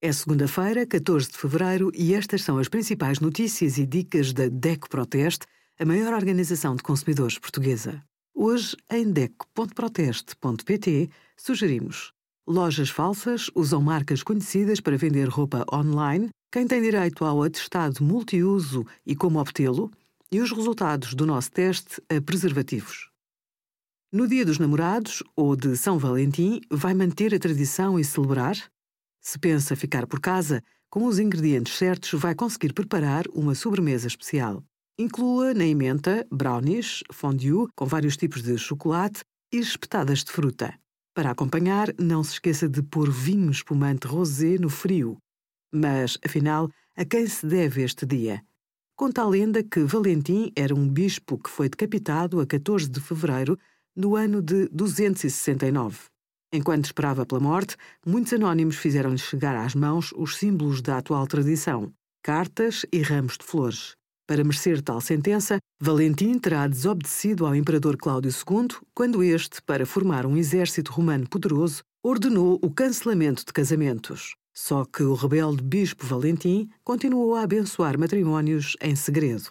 É segunda-feira, 14 de fevereiro, e estas são as principais notícias e dicas da DECO Proteste, a maior organização de consumidores portuguesa. Hoje, em DECO.proteste.pt, sugerimos Lojas falsas usam marcas conhecidas para vender roupa online, quem tem direito ao atestado multiuso e como obtê-lo, e os resultados do nosso teste a preservativos. No Dia dos Namorados, ou de São Valentim, vai manter a tradição e celebrar? Se pensa ficar por casa, com os ingredientes certos vai conseguir preparar uma sobremesa especial. Inclua na emenda brownies, fondue com vários tipos de chocolate e espetadas de fruta. Para acompanhar, não se esqueça de pôr vinho espumante rosé no frio. Mas, afinal, a quem se deve este dia? Conta a lenda que Valentim era um bispo que foi decapitado a 14 de fevereiro no ano de 269. Enquanto esperava pela morte, muitos anónimos fizeram-lhe chegar às mãos os símbolos da atual tradição, cartas e ramos de flores. Para merecer tal sentença, Valentim terá desobedecido ao imperador Cláudio II quando este, para formar um exército romano poderoso, ordenou o cancelamento de casamentos. Só que o rebelde bispo Valentim continuou a abençoar matrimónios em segredo.